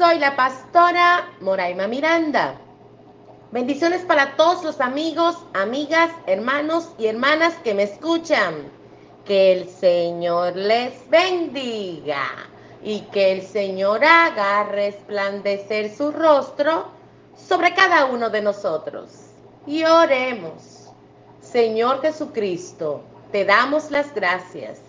Soy la pastora Moraima Miranda. Bendiciones para todos los amigos, amigas, hermanos y hermanas que me escuchan. Que el Señor les bendiga y que el Señor haga resplandecer su rostro sobre cada uno de nosotros. Y oremos. Señor Jesucristo, te damos las gracias.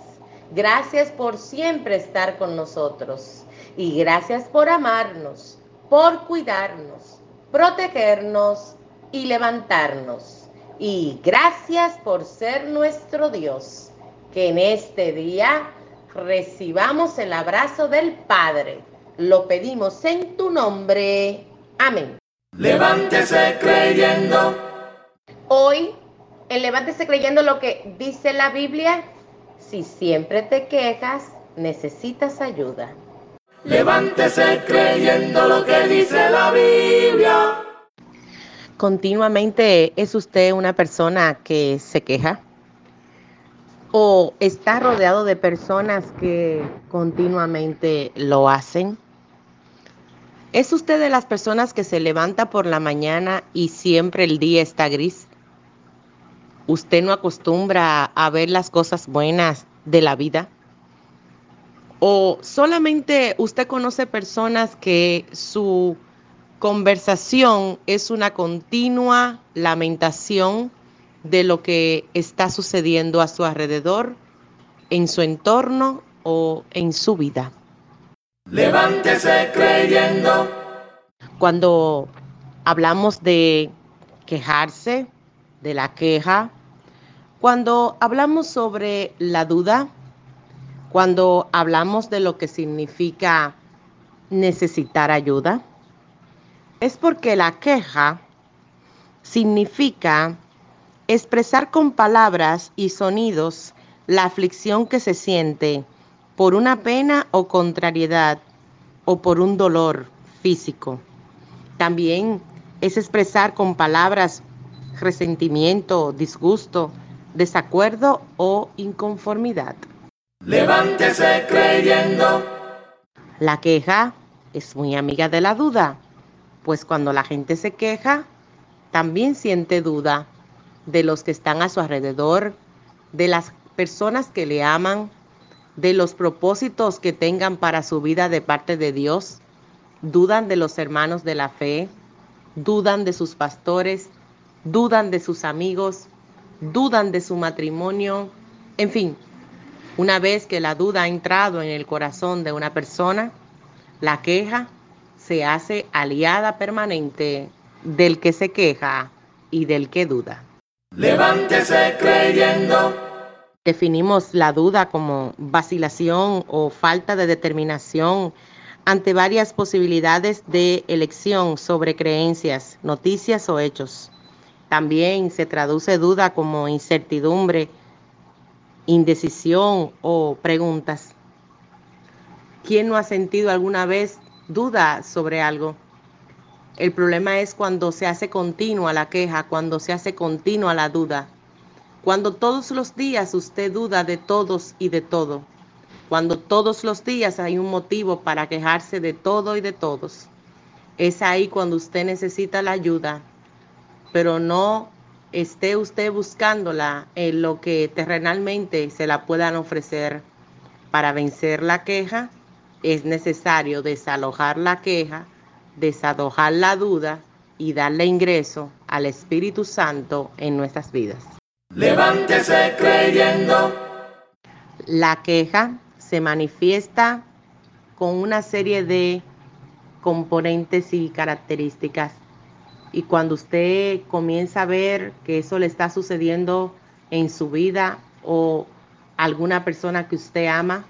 Gracias por siempre estar con nosotros. Y gracias por amarnos, por cuidarnos, protegernos y levantarnos. Y gracias por ser nuestro Dios. Que en este día recibamos el abrazo del Padre. Lo pedimos en tu nombre. Amén. Levántese creyendo. Hoy, en Levántese creyendo lo que dice la Biblia, si siempre te quejas, necesitas ayuda. Levántese creyendo lo que dice la Biblia. ¿Continuamente es usted una persona que se queja? ¿O está rodeado de personas que continuamente lo hacen? ¿Es usted de las personas que se levanta por la mañana y siempre el día está gris? ¿Usted no acostumbra a ver las cosas buenas de la vida? ¿O solamente usted conoce personas que su conversación es una continua lamentación de lo que está sucediendo a su alrededor, en su entorno o en su vida? Levántese creyendo. Cuando hablamos de quejarse, de la queja, cuando hablamos sobre la duda, cuando hablamos de lo que significa necesitar ayuda, es porque la queja significa expresar con palabras y sonidos la aflicción que se siente por una pena o contrariedad o por un dolor físico. También es expresar con palabras resentimiento, disgusto, desacuerdo o inconformidad. Levántese creyendo. La queja es muy amiga de la duda, pues cuando la gente se queja, también siente duda de los que están a su alrededor, de las personas que le aman, de los propósitos que tengan para su vida de parte de Dios, dudan de los hermanos de la fe, dudan de sus pastores, dudan de sus amigos, dudan de su matrimonio, en fin, una vez que la duda ha entrado en el corazón de una persona, la queja se hace aliada permanente del que se queja y del que duda. Levántese creyendo. Definimos la duda como vacilación o falta de determinación ante varias posibilidades de elección sobre creencias, noticias o hechos. También se traduce duda como incertidumbre, indecisión o preguntas. ¿Quién no ha sentido alguna vez duda sobre algo? El problema es cuando se hace continua la queja, cuando se hace continua la duda, cuando todos los días usted duda de todos y de todo, cuando todos los días hay un motivo para quejarse de todo y de todos. Es ahí cuando usted necesita la ayuda pero no esté usted buscándola en lo que terrenalmente se la puedan ofrecer. Para vencer la queja es necesario desalojar la queja, desalojar la duda y darle ingreso al Espíritu Santo en nuestras vidas. Levántese creyendo. La queja se manifiesta con una serie de componentes y características y cuando usted comienza a ver que eso le está sucediendo en su vida o alguna persona que usted ama,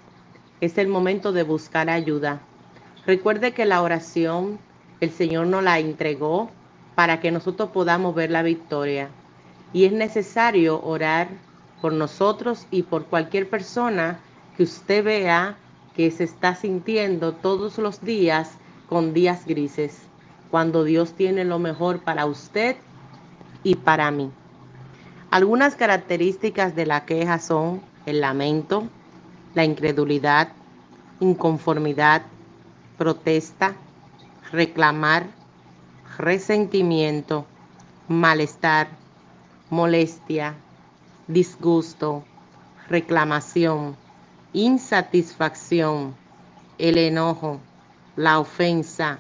es el momento de buscar ayuda. Recuerde que la oración el Señor nos la entregó para que nosotros podamos ver la victoria. Y es necesario orar por nosotros y por cualquier persona que usted vea que se está sintiendo todos los días con días grises, cuando Dios tiene lo mejor para usted y para mí. Algunas características de la queja son el lamento, la incredulidad, inconformidad, protesta, reclamar, resentimiento, malestar, molestia, disgusto, reclamación, insatisfacción, el enojo, la ofensa,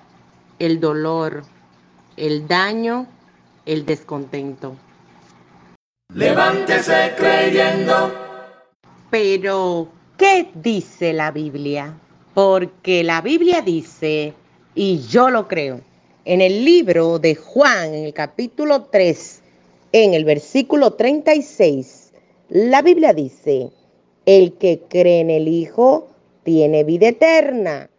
el dolor, el daño, el descontento. Levántese creyendo. Pero, ¿qué dice la Biblia? Porque la Biblia dice, y yo lo creo, en el libro de Juan, en el capítulo 3, en el versículo 36, la Biblia dice, el que cree en el Hijo tiene vida eterna,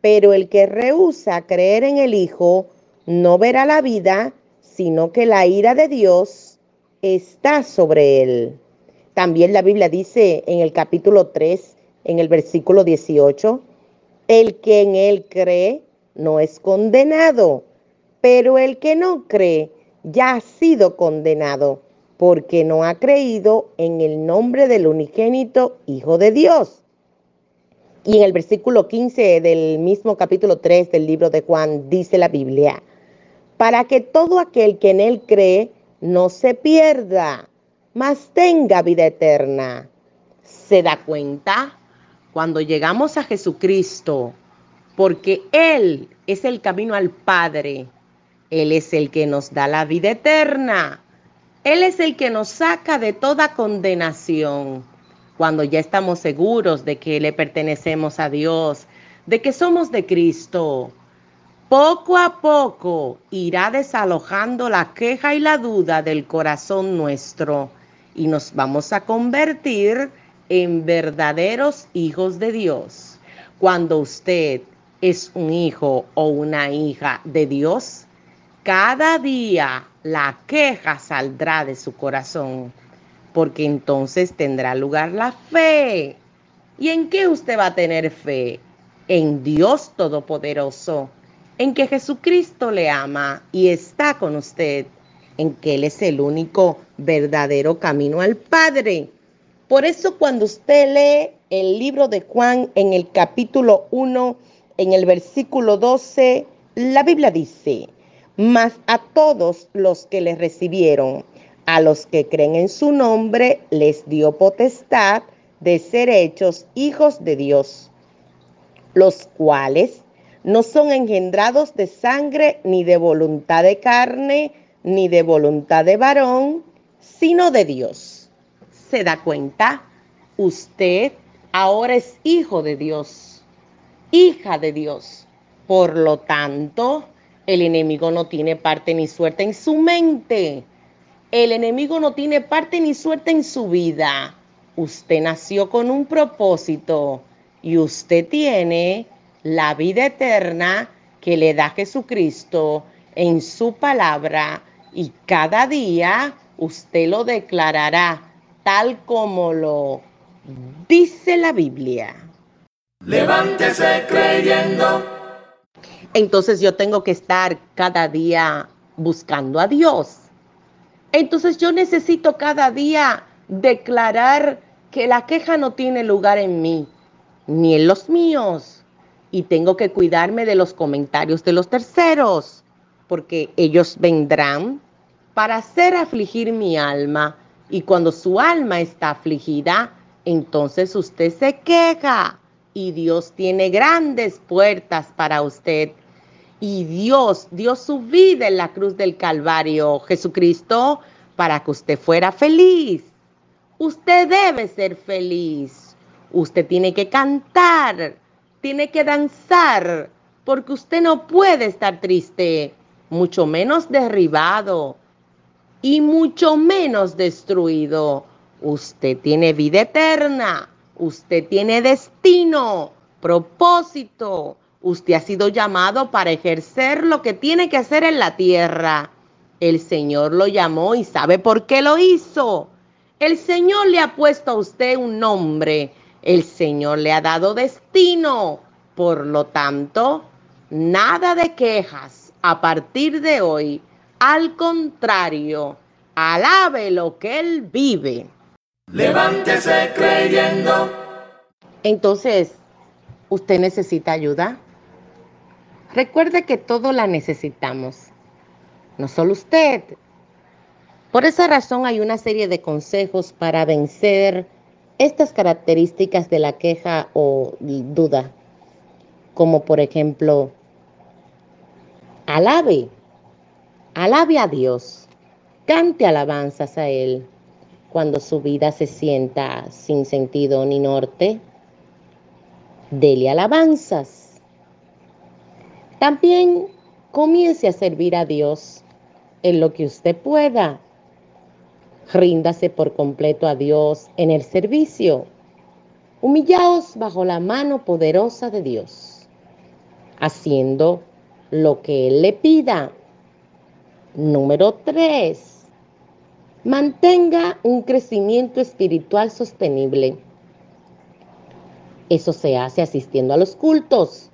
pero el que rehúsa creer en el Hijo no verá la vida, sino que la ira de Dios está sobre él. También la Biblia dice en el capítulo 3, en el versículo 18, el que en él cree no es condenado, pero el que no cree ya ha sido condenado porque no ha creído en el nombre del unigénito Hijo de Dios. Y en el versículo 15 del mismo capítulo 3 del libro de Juan dice la Biblia, para que todo aquel que en él cree no se pierda, mas tenga vida eterna. ¿Se da cuenta? Cuando llegamos a Jesucristo, porque Él es el camino al Padre, Él es el que nos da la vida eterna, Él es el que nos saca de toda condenación. Cuando ya estamos seguros de que le pertenecemos a Dios, de que somos de Cristo, poco a poco irá desalojando la queja y la duda del corazón nuestro y nos vamos a convertir en verdaderos hijos de Dios. Cuando usted es un hijo o una hija de Dios, cada día la queja saldrá de su corazón, porque entonces tendrá lugar la fe. ¿Y en qué usted va a tener fe? En Dios Todopoderoso en que Jesucristo le ama y está con usted, en que Él es el único verdadero camino al Padre. Por eso cuando usted lee el libro de Juan en el capítulo 1, en el versículo 12, la Biblia dice, mas a todos los que le recibieron, a los que creen en su nombre, les dio potestad de ser hechos hijos de Dios, los cuales no son engendrados de sangre, ni de voluntad de carne, ni de voluntad de varón, sino de Dios. ¿Se da cuenta? Usted ahora es hijo de Dios, hija de Dios. Por lo tanto, el enemigo no tiene parte ni suerte en su mente. El enemigo no tiene parte ni suerte en su vida. Usted nació con un propósito y usted tiene la vida eterna que le da Jesucristo en su palabra y cada día usted lo declarará tal como lo dice la Biblia. Levántese creyendo. Entonces yo tengo que estar cada día buscando a Dios. Entonces yo necesito cada día declarar que la queja no tiene lugar en mí, ni en los míos. Y tengo que cuidarme de los comentarios de los terceros, porque ellos vendrán para hacer afligir mi alma. Y cuando su alma está afligida, entonces usted se queja. Y Dios tiene grandes puertas para usted. Y Dios dio su vida en la cruz del Calvario, Jesucristo, para que usted fuera feliz. Usted debe ser feliz. Usted tiene que cantar tiene que danzar, porque usted no puede estar triste, mucho menos derribado y mucho menos destruido. Usted tiene vida eterna, usted tiene destino, propósito, Usted ha sido llamado para ejercer lo que tiene que hacer en la tierra. El Señor lo llamó y sabe por qué lo hizo. El Señor le ha puesto a usted un nombre. El Señor le ha dado destino. Por lo tanto, nada de quejas a partir de hoy. Al contrario, alabe lo que Él vive. Levántese creyendo. Entonces, ¿usted necesita ayuda? Recuerde que todo la necesitamos, no solo usted. Por esa razón hay una serie de consejos para vencer estas características de la queja o duda, como por ejemplo, alabe, alabe a Dios, cante alabanzas a Él cuando su vida se sienta sin sentido ni norte. Dele alabanzas también comience a servir a Dios en lo que usted pueda. Ríndase por completo a Dios en el servicio. Humillaos bajo la mano poderosa de Dios, haciendo lo que Él le pida. Número 3. Mantenga un crecimiento espiritual sostenible. Eso se hace asistiendo a los cultos,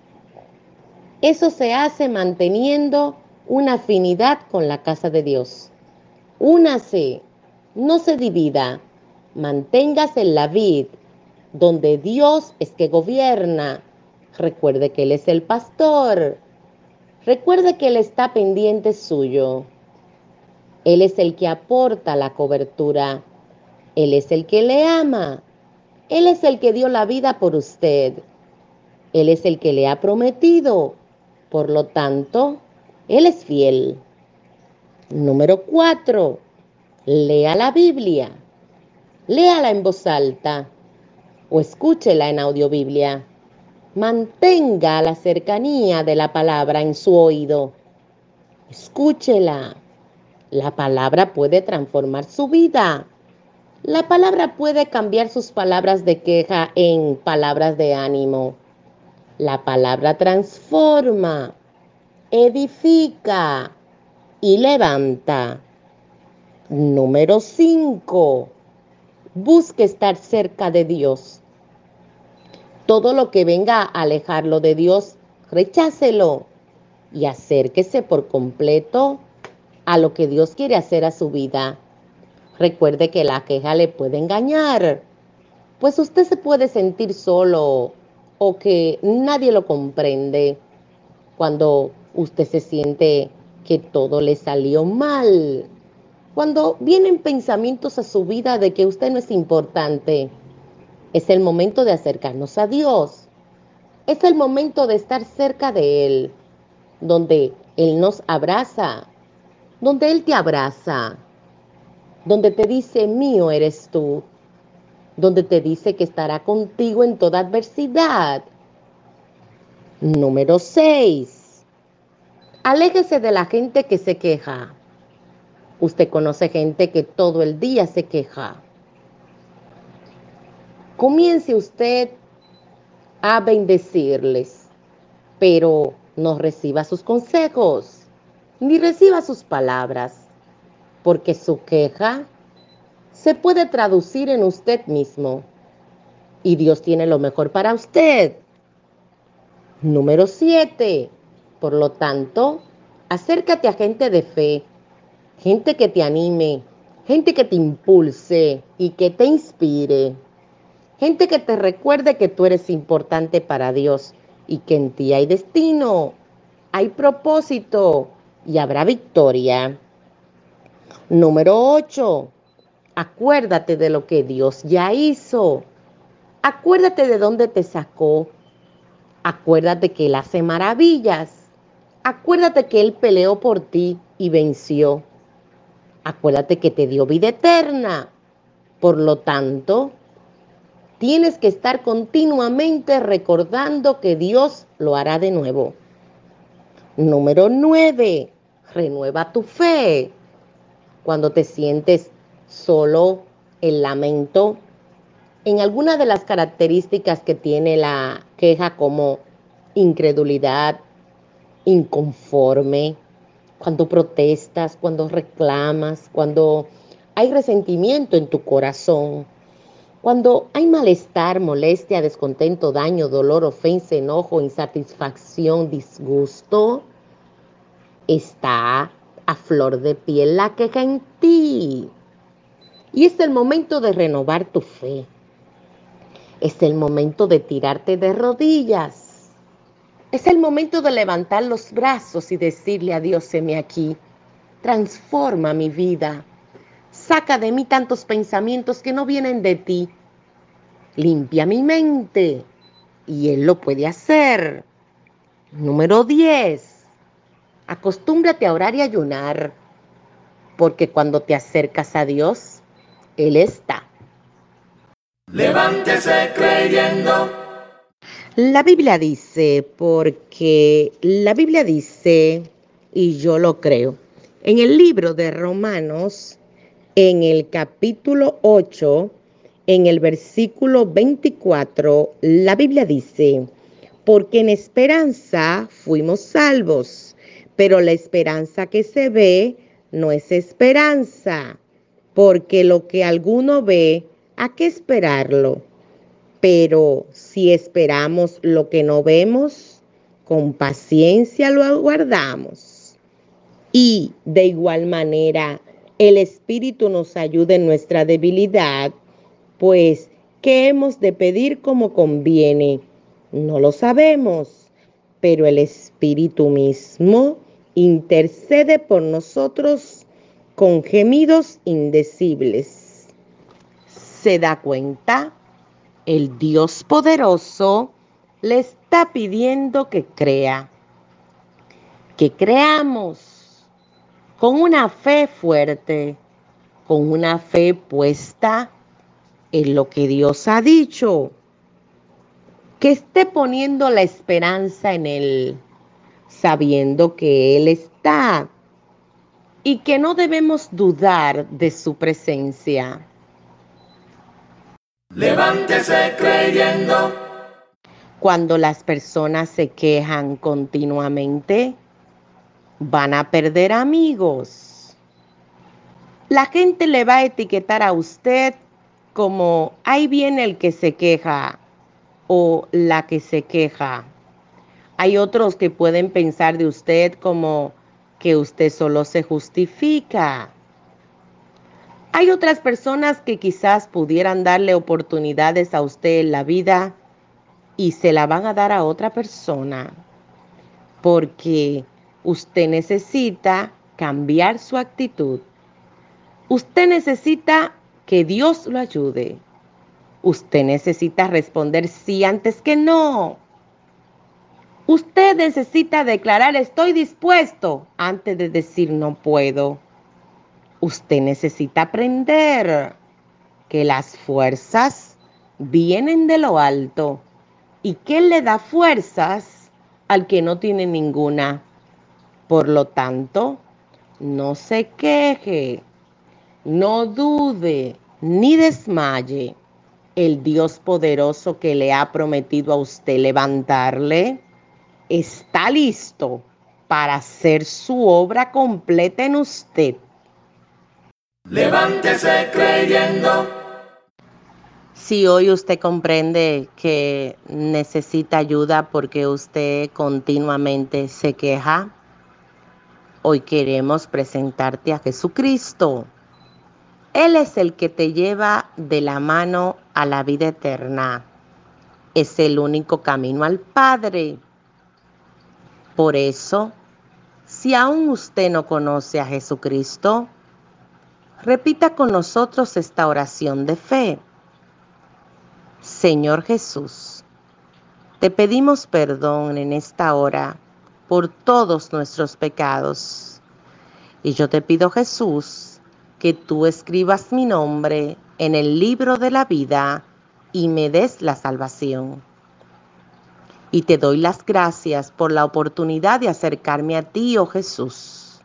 eso se hace manteniendo una afinidad con la casa de Dios. Únase, no se divida, manténgase en la vid, donde Dios es que gobierna. Recuerde que Él es el pastor. Recuerde que Él está pendiente suyo. Él es el que aporta la cobertura. Él es el que le ama. Él es el que dio la vida por usted. Él es el que le ha prometido por lo tanto, Él es fiel. Número cuatro, lea la Biblia. Léala en voz alta o escúchela en audiobiblia. Mantenga la cercanía de la palabra en su oído. Escúchela. La palabra puede transformar su vida. La palabra puede cambiar sus palabras de queja en palabras de ánimo. La palabra transforma, edifica y levanta. Número 5. Busque estar cerca de Dios. Todo lo que venga a alejarlo de Dios, rechácelo y acérquese por completo a lo que Dios quiere hacer a su vida. Recuerde que la queja le puede engañar, pues usted se puede sentir solo o que nadie lo comprende cuando usted se siente que todo le salió mal, cuando vienen pensamientos a su vida de que usted no es importante, es el momento de acercarnos a Dios. Es el momento de estar cerca de Él, donde Él nos abraza, donde Él te abraza, donde te dice, mío eres tú, donde te dice que estará contigo en toda adversidad. Número 6. Aléjese de la gente que se queja. Usted conoce gente que todo el día se queja. Comience usted a bendecirles, pero no reciba sus consejos, ni reciba sus palabras, porque su queja se puede traducir en usted mismo. Y Dios tiene lo mejor para usted. Número 7. Por lo tanto, acércate a gente de fe, gente que te anime, gente que te impulse y que te inspire. Gente que te recuerde que tú eres importante para Dios y que en ti hay destino, hay propósito y habrá victoria. Número 8. Acuérdate de lo que Dios ya hizo. Acuérdate de dónde te sacó. Acuérdate que Él hace maravillas. Acuérdate que Él peleó por ti y venció. Acuérdate que te dio vida eterna. Por lo tanto, tienes que estar continuamente recordando que Dios lo hará de nuevo. Número 9. Renueva tu fe. Cuando te sientes solo el lamento. En algunas de las características que tiene la queja como incredulidad, inconforme, cuando protestas, cuando reclamas, cuando hay resentimiento en tu corazón, cuando hay malestar, molestia, descontento, daño, dolor, ofensa, enojo, insatisfacción, disgusto, está a flor de piel la queja en ti. Y es el momento de renovar tu fe. Es el momento de tirarte de rodillas. Es el momento de levantar los brazos y decirle a Dios, heme aquí. Transforma mi vida. Saca de mí tantos pensamientos que no vienen de ti. Limpia mi mente. Y Él lo puede hacer. Número 10 Acostúmbrate a orar y ayunar, porque cuando te acercas a Dios, Él está. Levántese creyendo. La Biblia dice, porque la Biblia dice, y yo lo creo, en el libro de Romanos, en el capítulo 8, en el versículo 24, la Biblia dice, porque en esperanza fuimos salvos pero la esperanza que se ve no es esperanza, porque lo que alguno ve, ¿a qué esperarlo? Pero si esperamos lo que no vemos, con paciencia lo aguardamos. Y de igual manera, el Espíritu nos ayuda en nuestra debilidad, pues, ¿qué hemos de pedir como conviene? No lo sabemos, pero el Espíritu mismo intercede por nosotros con gemidos indecibles. ¿Se da cuenta? El Dios poderoso le está pidiendo que crea, que creamos con una fe fuerte, con una fe puesta en lo que Dios ha dicho, que esté poniendo la esperanza en Él sabiendo que Él está y que no debemos dudar de su presencia. Levántese creyendo. Cuando las personas se quejan continuamente, van a perder amigos. La gente le va a etiquetar a usted como ahí viene el que se queja o la que se queja. Hay otros que pueden pensar de usted como que usted solo se justifica. Hay otras personas que quizás pudieran darle oportunidades a usted en la vida y se la van a dar a otra persona porque usted necesita cambiar su actitud. Usted necesita que Dios lo ayude. Usted necesita responder sí antes que no. Usted necesita declarar estoy dispuesto antes de decir no puedo. Usted necesita aprender que las fuerzas vienen de lo alto y que le da fuerzas al que no tiene ninguna. Por lo tanto, no se queje, no dude ni desmaye. El Dios poderoso que le ha prometido a usted levantarle está listo para hacer su obra completa en usted. Levántese creyendo. Si hoy usted comprende que necesita ayuda porque usted continuamente se queja, hoy queremos presentarte a Jesucristo. Él es el que te lleva de la mano a la vida eterna. Es el único camino al Padre. Por eso, si aún usted no conoce a Jesucristo, repita con nosotros esta oración de fe. Señor Jesús, te pedimos perdón en esta hora por todos nuestros pecados. Y yo te pido, Jesús, que tú escribas mi nombre en el libro de la vida y me des la salvación y te doy las gracias por la oportunidad de acercarme a ti, oh Jesús.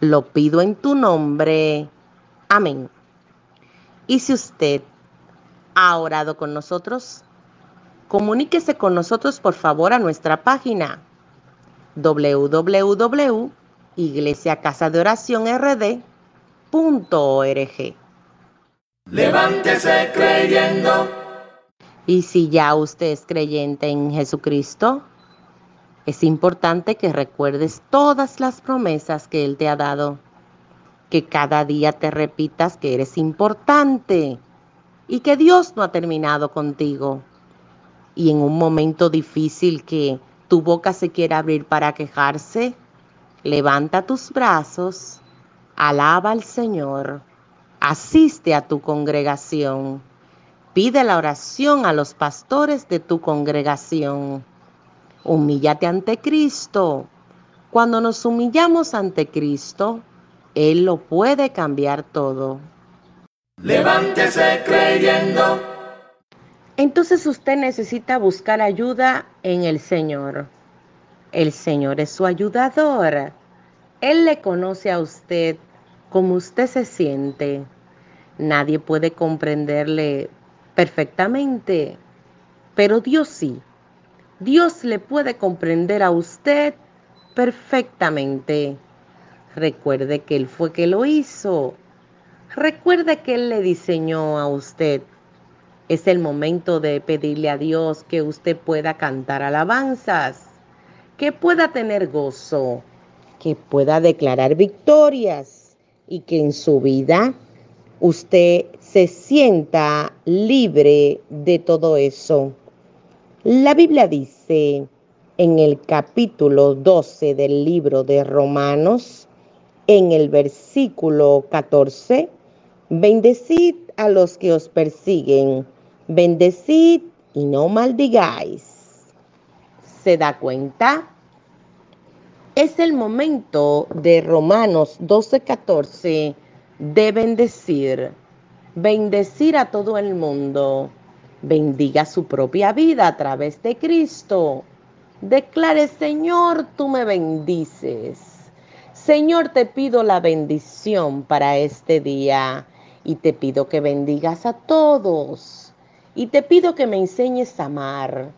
Lo pido en tu nombre. Amén. Y si usted ha orado con nosotros, comuníquese con nosotros por favor a nuestra página www.iglesiacasadeoracionrd.org. Levántese creyendo. Y si ya usted es creyente en Jesucristo, es importante que recuerdes todas las promesas que Él te ha dado, que cada día te repitas que eres importante y que Dios no ha terminado contigo. Y en un momento difícil que tu boca se quiera abrir para quejarse, levanta tus brazos, alaba al Señor, asiste a tu congregación, pide la oración a los pastores de tu congregación Humíllate ante Cristo. Cuando nos humillamos ante Cristo, Él lo puede cambiar todo. Levántese creyendo. Entonces usted necesita buscar ayuda en el Señor. El Señor es su ayudador. Él le conoce a usted como usted se siente. Nadie puede comprenderle perfectamente, pero Dios sí. Dios le puede comprender a usted perfectamente. Recuerde que Él fue que lo hizo. Recuerde que Él le diseñó a usted. Es el momento de pedirle a Dios que usted pueda cantar alabanzas, que pueda tener gozo, que pueda declarar victorias y que en su vida usted se sienta libre de todo eso. La Biblia dice en el capítulo 12 del libro de Romanos, en el versículo 14, bendecid a los que os persiguen, bendecid y no maldigáis. ¿Se da cuenta? Es el momento de Romanos 12, 14 de bendecir, bendecir a todo el mundo bendiga su propia vida a través de Cristo. Declare, Señor, tú me bendices. Señor, te pido la bendición para este día y te pido que bendigas a todos y te pido que me enseñes a amar.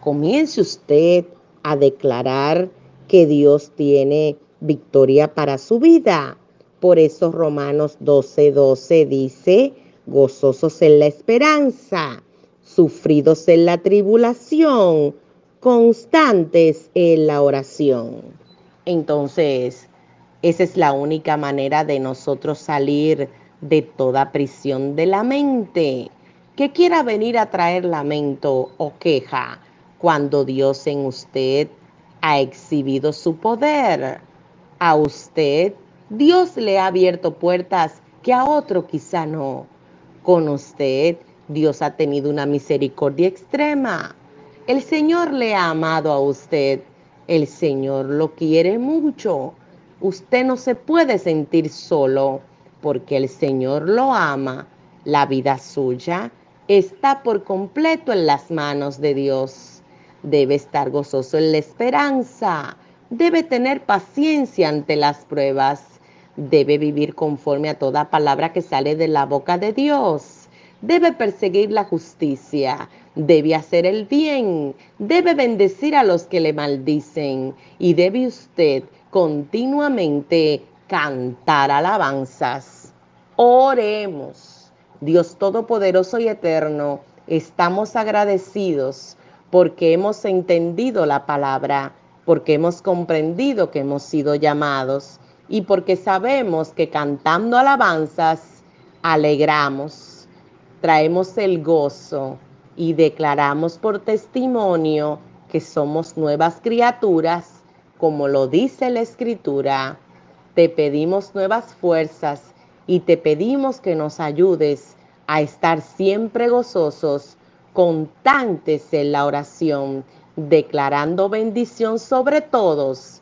Comience usted a declarar que Dios tiene victoria para su vida. Por eso Romanos 12:12 12 dice, gozosos en la esperanza sufridos en la tribulación, constantes en la oración. Entonces, esa es la única manera de nosotros salir de toda prisión de la mente que quiera venir a traer lamento o queja cuando Dios en usted ha exhibido su poder. A usted Dios le ha abierto puertas que a otro quizá no. Con usted Dios ha tenido una misericordia extrema. El Señor le ha amado a usted. El Señor lo quiere mucho. Usted no se puede sentir solo porque el Señor lo ama. La vida suya está por completo en las manos de Dios. Debe estar gozoso en la esperanza. Debe tener paciencia ante las pruebas. Debe vivir conforme a toda palabra que sale de la boca de Dios. Debe perseguir la justicia, debe hacer el bien, debe bendecir a los que le maldicen. Y debe usted continuamente cantar alabanzas. Oremos. Dios Todopoderoso y Eterno, estamos agradecidos porque hemos entendido la palabra, porque hemos comprendido que hemos sido llamados y porque sabemos que cantando alabanzas alegramos traemos el gozo y declaramos por testimonio que somos nuevas criaturas, como lo dice la Escritura. Te pedimos nuevas fuerzas y te pedimos que nos ayudes a estar siempre gozosos, constantes en la oración, declarando bendición sobre todos